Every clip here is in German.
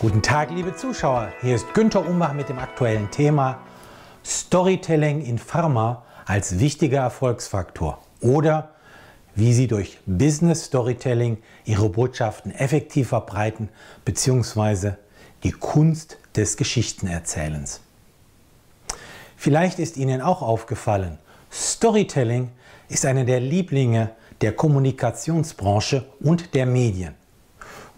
Guten Tag, liebe Zuschauer. Hier ist Günter Umbach mit dem aktuellen Thema Storytelling in Pharma als wichtiger Erfolgsfaktor oder wie Sie durch Business Storytelling Ihre Botschaften effektiv verbreiten bzw. die Kunst des Geschichtenerzählens. Vielleicht ist Ihnen auch aufgefallen, Storytelling ist einer der Lieblinge der Kommunikationsbranche und der Medien.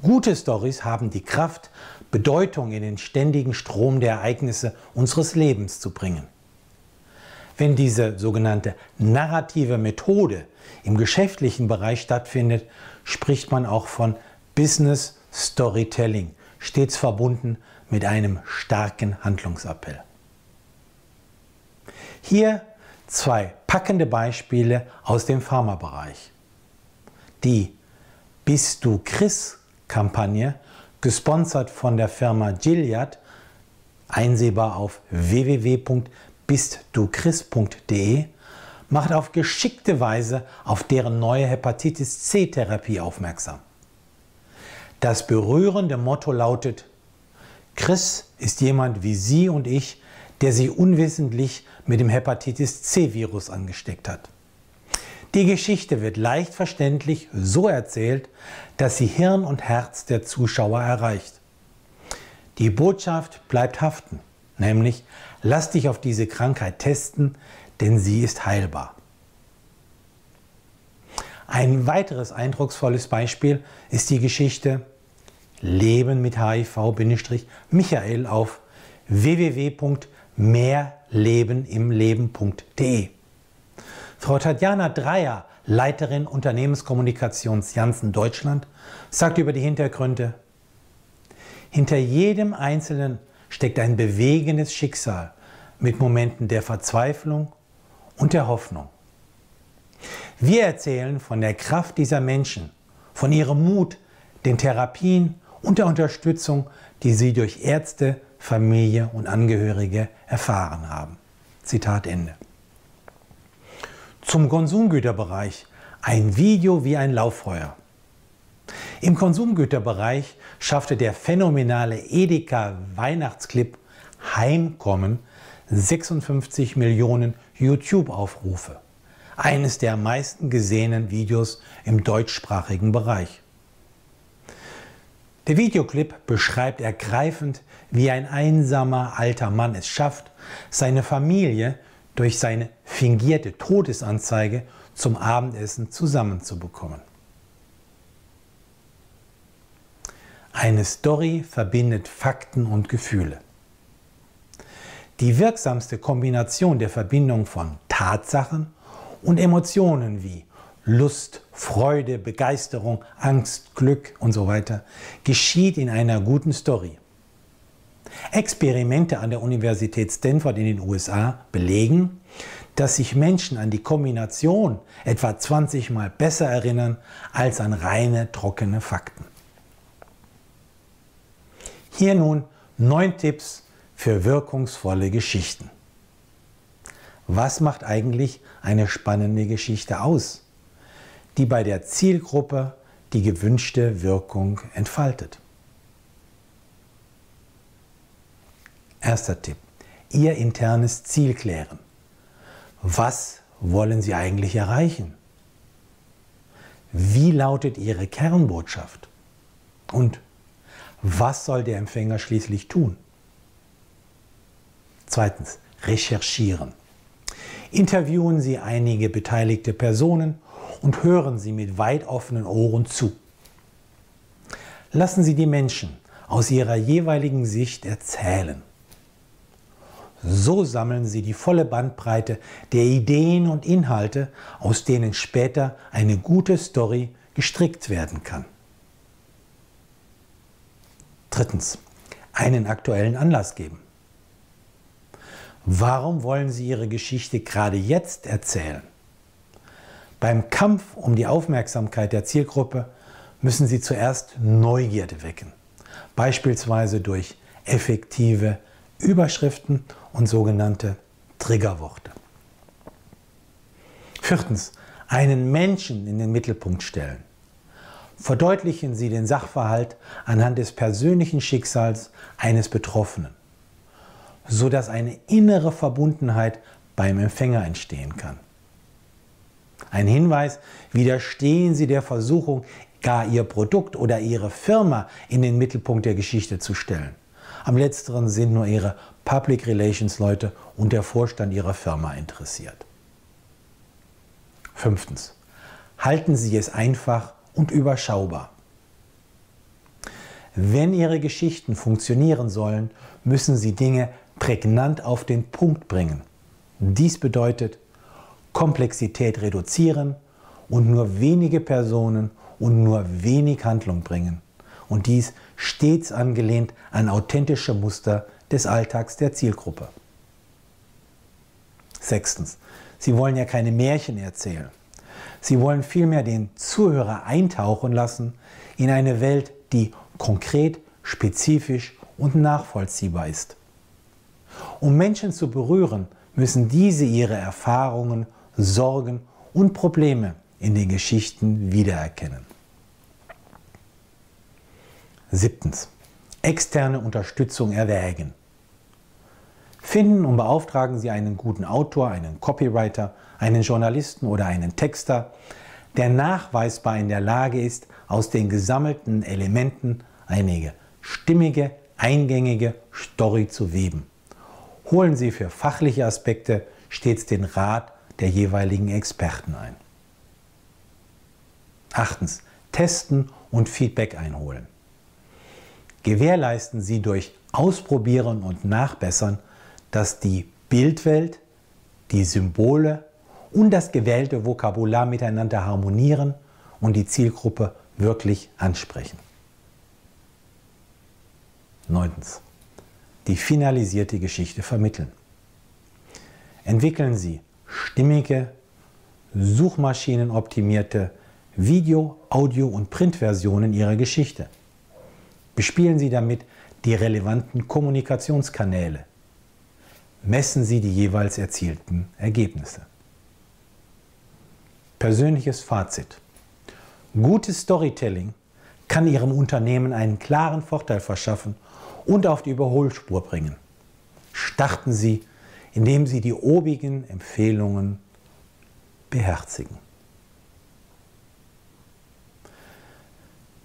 Gute Stories haben die Kraft, Bedeutung in den ständigen Strom der Ereignisse unseres Lebens zu bringen. Wenn diese sogenannte narrative Methode im geschäftlichen Bereich stattfindet, spricht man auch von Business Storytelling, stets verbunden mit einem starken Handlungsappell. Hier zwei packende Beispiele aus dem Pharmabereich. Die Bist du Chris Kampagne, gesponsert von der Firma Gilead, einsehbar auf www.bistduchris.de, macht auf geschickte Weise auf deren neue Hepatitis C-Therapie aufmerksam. Das berührende Motto lautet, Chris ist jemand wie Sie und ich, der sich unwissentlich mit dem Hepatitis C-Virus angesteckt hat. Die Geschichte wird leicht verständlich so erzählt, dass sie Hirn und Herz der Zuschauer erreicht. Die Botschaft bleibt haften, nämlich lass dich auf diese Krankheit testen, denn sie ist heilbar. Ein weiteres eindrucksvolles Beispiel ist die Geschichte Leben mit HIV-Michael auf www.mehrlebenimleben.de. Frau Tatjana Dreier, Leiterin Unternehmenskommunikations Janssen Deutschland, sagt über die Hintergründe, hinter jedem Einzelnen steckt ein bewegendes Schicksal mit Momenten der Verzweiflung und der Hoffnung. Wir erzählen von der Kraft dieser Menschen, von ihrem Mut, den Therapien und der Unterstützung, die sie durch Ärzte, Familie und Angehörige erfahren haben. Zitat Ende. Zum Konsumgüterbereich. Ein Video wie ein Lauffeuer. Im Konsumgüterbereich schaffte der phänomenale Edeka Weihnachtsclip Heimkommen 56 Millionen YouTube-Aufrufe. Eines der am meisten gesehenen Videos im deutschsprachigen Bereich. Der Videoclip beschreibt ergreifend, wie ein einsamer alter Mann es schafft, seine Familie durch seine fingierte Todesanzeige zum Abendessen zusammenzubekommen. Eine Story verbindet Fakten und Gefühle. Die wirksamste Kombination der Verbindung von Tatsachen und Emotionen wie Lust, Freude, Begeisterung, Angst, Glück und so weiter geschieht in einer guten Story. Experimente an der Universität Stanford in den USA belegen, dass sich Menschen an die Kombination etwa 20 Mal besser erinnern als an reine, trockene Fakten. Hier nun neun Tipps für wirkungsvolle Geschichten. Was macht eigentlich eine spannende Geschichte aus, die bei der Zielgruppe die gewünschte Wirkung entfaltet? Erster Tipp. Ihr internes Ziel klären. Was wollen Sie eigentlich erreichen? Wie lautet Ihre Kernbotschaft? Und was soll der Empfänger schließlich tun? Zweitens, recherchieren. Interviewen Sie einige beteiligte Personen und hören Sie mit weit offenen Ohren zu. Lassen Sie die Menschen aus ihrer jeweiligen Sicht erzählen. So sammeln sie die volle Bandbreite der Ideen und Inhalte, aus denen später eine gute Story gestrickt werden kann. Drittens, einen aktuellen Anlass geben. Warum wollen Sie Ihre Geschichte gerade jetzt erzählen? Beim Kampf um die Aufmerksamkeit der Zielgruppe müssen Sie zuerst Neugierde wecken, beispielsweise durch effektive Überschriften und sogenannte Triggerworte. Viertens, einen Menschen in den Mittelpunkt stellen. verdeutlichen Sie den Sachverhalt anhand des persönlichen Schicksals eines Betroffenen, sodass eine innere Verbundenheit beim Empfänger entstehen kann. Ein Hinweis, widerstehen Sie der Versuchung, gar Ihr Produkt oder Ihre Firma in den Mittelpunkt der Geschichte zu stellen. Am letzteren sind nur Ihre Public Relations Leute und der Vorstand Ihrer Firma interessiert. Fünftens. Halten Sie es einfach und überschaubar. Wenn Ihre Geschichten funktionieren sollen, müssen Sie Dinge prägnant auf den Punkt bringen. Dies bedeutet Komplexität reduzieren und nur wenige Personen und nur wenig Handlung bringen. Und dies stets angelehnt an authentische Muster des Alltags der Zielgruppe. Sechstens. Sie wollen ja keine Märchen erzählen. Sie wollen vielmehr den Zuhörer eintauchen lassen in eine Welt, die konkret, spezifisch und nachvollziehbar ist. Um Menschen zu berühren, müssen diese ihre Erfahrungen, Sorgen und Probleme in den Geschichten wiedererkennen. Siebtens. Externe Unterstützung erwägen. Finden und beauftragen Sie einen guten Autor, einen Copywriter, einen Journalisten oder einen Texter, der nachweisbar in der Lage ist, aus den gesammelten Elementen eine stimmige, eingängige Story zu weben. Holen Sie für fachliche Aspekte stets den Rat der jeweiligen Experten ein. Achtens. Testen und Feedback einholen. Gewährleisten Sie durch Ausprobieren und Nachbessern, dass die Bildwelt, die Symbole und das gewählte Vokabular miteinander harmonieren und die Zielgruppe wirklich ansprechen. Neuntens. Die finalisierte Geschichte vermitteln. Entwickeln Sie stimmige, suchmaschinenoptimierte Video-, Audio- und Printversionen Ihrer Geschichte. Bespielen Sie damit die relevanten Kommunikationskanäle. Messen Sie die jeweils erzielten Ergebnisse. Persönliches Fazit. Gutes Storytelling kann Ihrem Unternehmen einen klaren Vorteil verschaffen und auf die Überholspur bringen. Starten Sie, indem Sie die obigen Empfehlungen beherzigen.